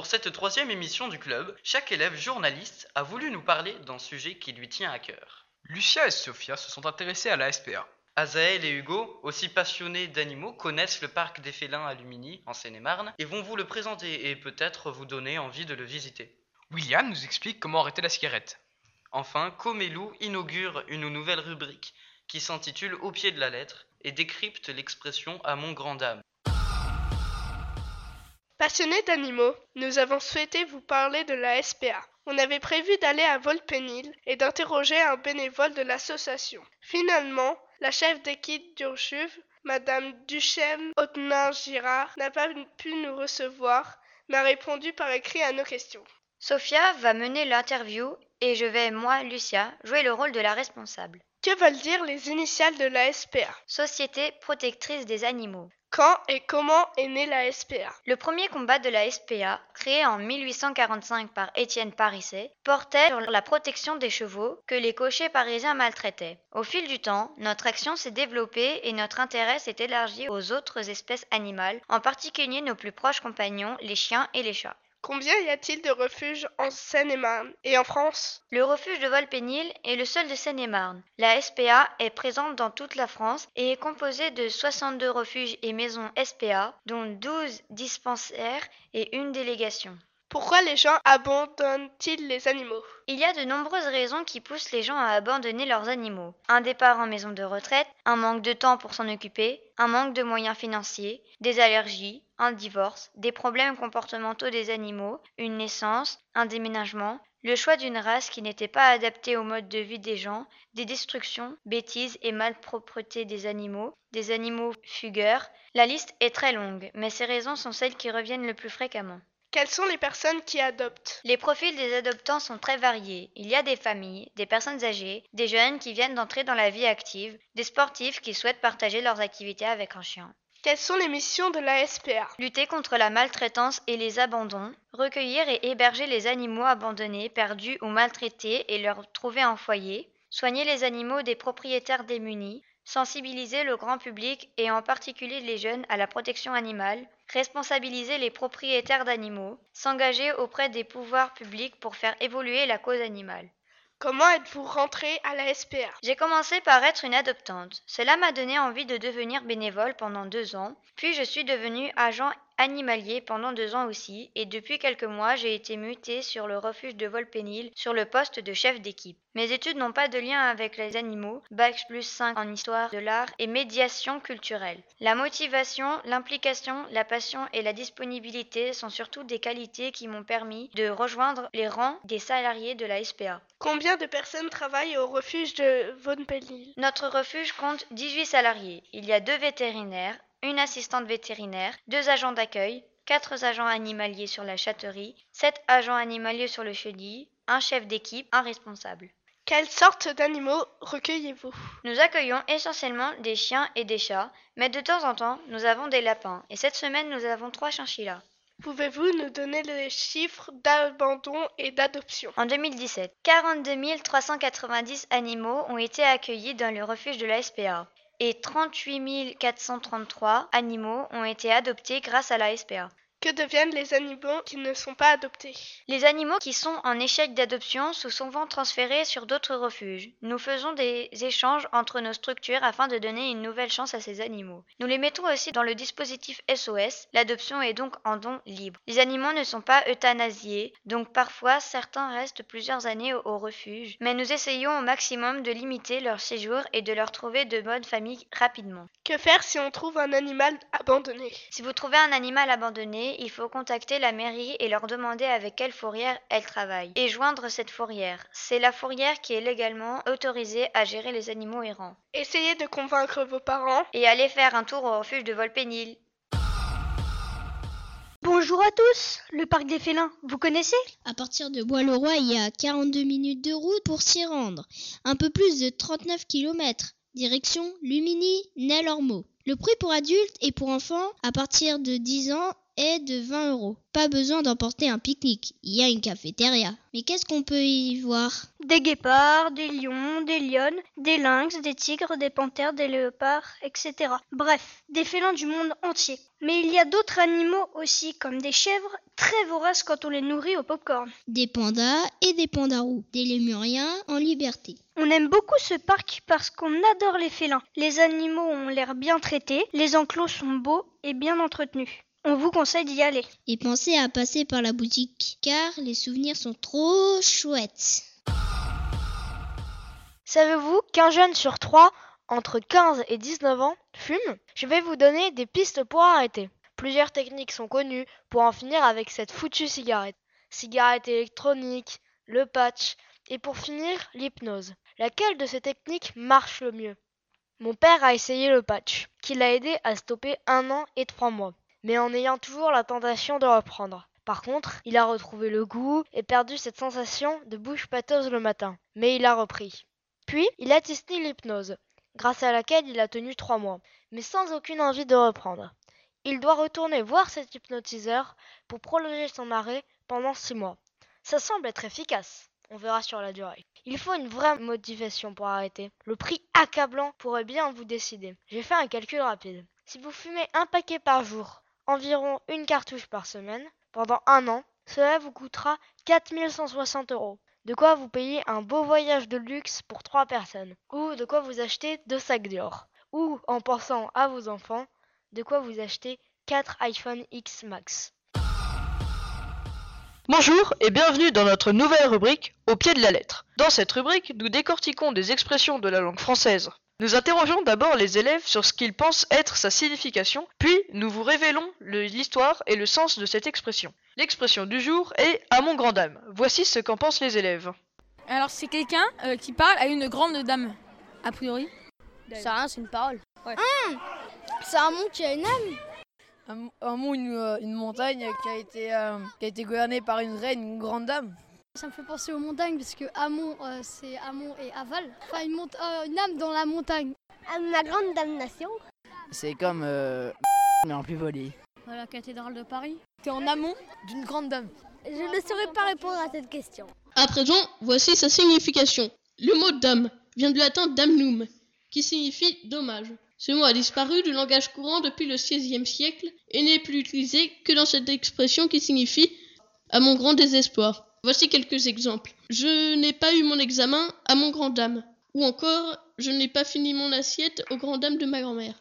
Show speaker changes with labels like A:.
A: Pour cette troisième émission du club, chaque élève journaliste a voulu nous parler d'un sujet qui lui tient à cœur.
B: Lucia et Sophia se sont intéressés à la SPA.
A: Azaël et Hugo, aussi passionnés d'animaux, connaissent le parc des félins à Lumini, en Seine-et-Marne, et vont vous le présenter et peut-être vous donner envie de le visiter.
B: William nous explique comment arrêter la cigarette.
A: Enfin, Comelou inaugure une nouvelle rubrique qui s'intitule Au pied de la lettre et décrypte l'expression à mon grand dame.
C: Passionnés d'animaux, nous avons souhaité vous parler de la SPA. On avait prévu d'aller à Volpénil et d'interroger un bénévole de l'association. Finalement, la chef d'équipe d'Urjuve, Madame Duchesne Autenin-Girard, n'a pas pu nous recevoir, mais a répondu par écrit à nos questions.
D: Sophia va mener l'interview et je vais, moi, Lucia, jouer le rôle de la responsable.
C: Que veulent dire les initiales de la SPA
D: Société protectrice des animaux.
C: Quand et comment est née la SPA
D: Le premier combat de la SPA, créé en 1845 par Étienne Parisset, portait sur la protection des chevaux que les cochers parisiens maltraitaient. Au fil du temps, notre action s'est développée et notre intérêt s'est élargi aux autres espèces animales, en particulier nos plus proches compagnons, les chiens et les chats.
C: Combien y a-t-il de refuges en Seine-et-Marne et en France?
D: Le refuge de Volpénil est le seul de Seine-et-Marne. La SPA est présente dans toute la France et est composée de 62 refuges et maisons SPA, dont 12 dispensaires et une délégation.
C: Pourquoi les gens abandonnent-ils les animaux?
D: Il y a de nombreuses raisons qui poussent les gens à abandonner leurs animaux. Un départ en maison de retraite, un manque de temps pour s'en occuper, un manque de moyens financiers, des allergies, un divorce, des problèmes comportementaux des animaux, une naissance, un déménagement, le choix d'une race qui n'était pas adaptée au mode de vie des gens, des destructions, bêtises et malpropreté des animaux, des animaux fugueurs. La liste est très longue, mais ces raisons sont celles qui reviennent le plus fréquemment.
C: Quelles sont les personnes qui adoptent?
D: Les profils des adoptants sont très variés. Il y a des familles, des personnes âgées, des jeunes qui viennent d'entrer dans la vie active, des sportifs qui souhaitent partager leurs activités avec un chien.
C: Quelles sont les missions de la SPA
D: Lutter contre la maltraitance et les abandons, recueillir et héberger les animaux abandonnés, perdus ou maltraités et leur trouver un foyer, soigner les animaux des propriétaires démunis, sensibiliser le grand public et en particulier les jeunes à la protection animale, responsabiliser les propriétaires d'animaux, s'engager auprès des pouvoirs publics pour faire évoluer la cause animale.
C: Comment êtes-vous rentrée à la SPA
D: J'ai commencé par être une adoptante. Cela m'a donné envie de devenir bénévole pendant deux ans, puis je suis devenue agent animalier pendant deux ans aussi, et depuis quelques mois j'ai été mutée sur le refuge de Volpénil sur le poste de chef d'équipe. Mes études n'ont pas de lien avec les animaux, bac plus 5 en histoire de l'art et médiation culturelle. La motivation, l'implication, la passion et la disponibilité sont surtout des qualités qui m'ont permis de rejoindre les rangs des salariés de la SPA.
C: Combien de personnes travaillent au refuge de Volpénil
D: Notre refuge compte 18 salariés. Il y a deux vétérinaires, une assistante vétérinaire, deux agents d'accueil, quatre agents animaliers sur la châterie, sept agents animaliers sur le chenil, un chef d'équipe, un responsable.
C: Quelles sortes d'animaux recueillez-vous?
D: Nous accueillons essentiellement des chiens et des chats, mais de temps en temps, nous avons des lapins, et cette semaine, nous avons trois chinchillas.
C: Pouvez-vous nous donner les chiffres d'abandon et d'adoption?
D: En 2017, 42 390 animaux ont été accueillis dans le refuge de la SPA et 38 433 animaux ont été adoptés grâce à la SPA.
C: Que deviennent les animaux qui ne sont pas adoptés?
D: Les animaux qui sont en échec d'adoption sont souvent transférés sur d'autres refuges. Nous faisons des échanges entre nos structures afin de donner une nouvelle chance à ces animaux. Nous les mettons aussi dans le dispositif SOS. L'adoption est donc en don libre. Les animaux ne sont pas euthanasiés, donc parfois certains restent plusieurs années au refuge, mais nous essayons au maximum de limiter leur séjour et de leur trouver de bonnes familles rapidement.
C: Que faire si on trouve un animal abandonné?
D: Si vous trouvez un animal abandonné, il faut contacter la mairie et leur demander avec quelle fourrière elle travaille et joindre cette fourrière. C'est la fourrière qui est légalement autorisée à gérer les animaux errants.
C: Essayez de convaincre vos parents
D: et allez faire un tour au refuge de Volpénil.
E: Bonjour à tous, le parc des félins, vous connaissez?
F: À partir de Bois-le-Roi, il y a 42 minutes de route pour s'y rendre. Un peu plus de 39 km. Direction Lumini, Nel-Ormeau. Le prix pour adultes et pour enfants à partir de 10 ans est de 20 euros. Pas besoin d'emporter un pique-nique, il y a une cafétéria. Mais qu'est-ce qu'on peut y voir?
E: Des guépards, des lions, des lionnes, des lynx, des tigres, des panthères, des léopards, etc. Bref, des félins du monde entier. Mais il y a d'autres animaux aussi, comme des chèvres, très voraces quand on les nourrit au popcorn.
F: Des pandas et des pandarous, des lémuriens en liberté.
E: On aime beaucoup ce parc parce qu'on adore les félins. Les animaux ont l'air bien traités, les enclos sont beaux et bien entretenus. On vous conseille d'y aller.
F: Et pensez à passer par la boutique, car les souvenirs sont trop chouettes.
G: Savez-vous qu'un jeune sur trois, entre 15 et 19 ans, fume? Je vais vous donner des pistes pour arrêter. Plusieurs techniques sont connues pour en finir avec cette foutue cigarette. Cigarette électronique, le patch, et pour finir, l'hypnose. Laquelle de ces techniques marche le mieux? Mon père a essayé le patch, qui l'a aidé à stopper un an et trois mois, mais en ayant toujours la tentation de reprendre. Par contre, il a retrouvé le goût et perdu cette sensation de bouche pâteuse le matin, mais il a repris. Puis, il a testé l'hypnose, grâce à laquelle il a tenu trois mois, mais sans aucune envie de reprendre. Il doit retourner voir cet hypnotiseur pour prolonger son arrêt pendant six mois. Ça semble être efficace. On verra sur la durée. Il faut une vraie motivation pour arrêter. Le prix accablant pourrait bien vous décider. J'ai fait un calcul rapide. Si vous fumez un paquet par jour, environ une cartouche par semaine, pendant un an, cela vous coûtera 4160 euros. De quoi vous payer un beau voyage de luxe pour trois personnes. Ou de quoi vous acheter deux sacs d'or. Ou, en pensant à vos enfants, de quoi vous acheter 4 iPhone X Max.
H: Bonjour et bienvenue dans notre nouvelle rubrique Au pied de la lettre. Dans cette rubrique, nous décortiquons des expressions de la langue française. Nous interrogeons d'abord les élèves sur ce qu'ils pensent être sa signification, puis nous vous révélons l'histoire et le sens de cette expression. L'expression du jour est à mon grand dame. Voici ce qu'en pensent les élèves.
I: Alors c'est quelqu'un euh, qui parle à une grande dame, a priori.
J: Ça rien, c'est une parole.
K: C'est un mont qui a une âme.
J: Un, un mont, une, euh, une montagne qui a, été, euh, qui a été gouvernée par une reine, une grande dame.
K: Ça me fait penser aux montagnes parce que Amont, euh, c'est Amont et Aval. Enfin, une, mont- euh, une âme dans la montagne.
L: La grande damnation.
J: C'est comme. euh, mais en plus volé.
I: La cathédrale de Paris. T'es en amont
J: D'une grande dame.
L: Je ne saurais pas répondre à cette question.
M: À présent, voici sa signification. Le mot dame vient du latin damnum, qui signifie dommage. Ce mot a disparu du langage courant depuis le XVIe siècle et n'est plus utilisé que dans cette expression qui signifie à mon grand désespoir. Voici quelques exemples. Je n'ai pas eu mon examen à mon grand dame. Ou encore, je n'ai pas fini mon assiette au grand dame de ma grand-mère.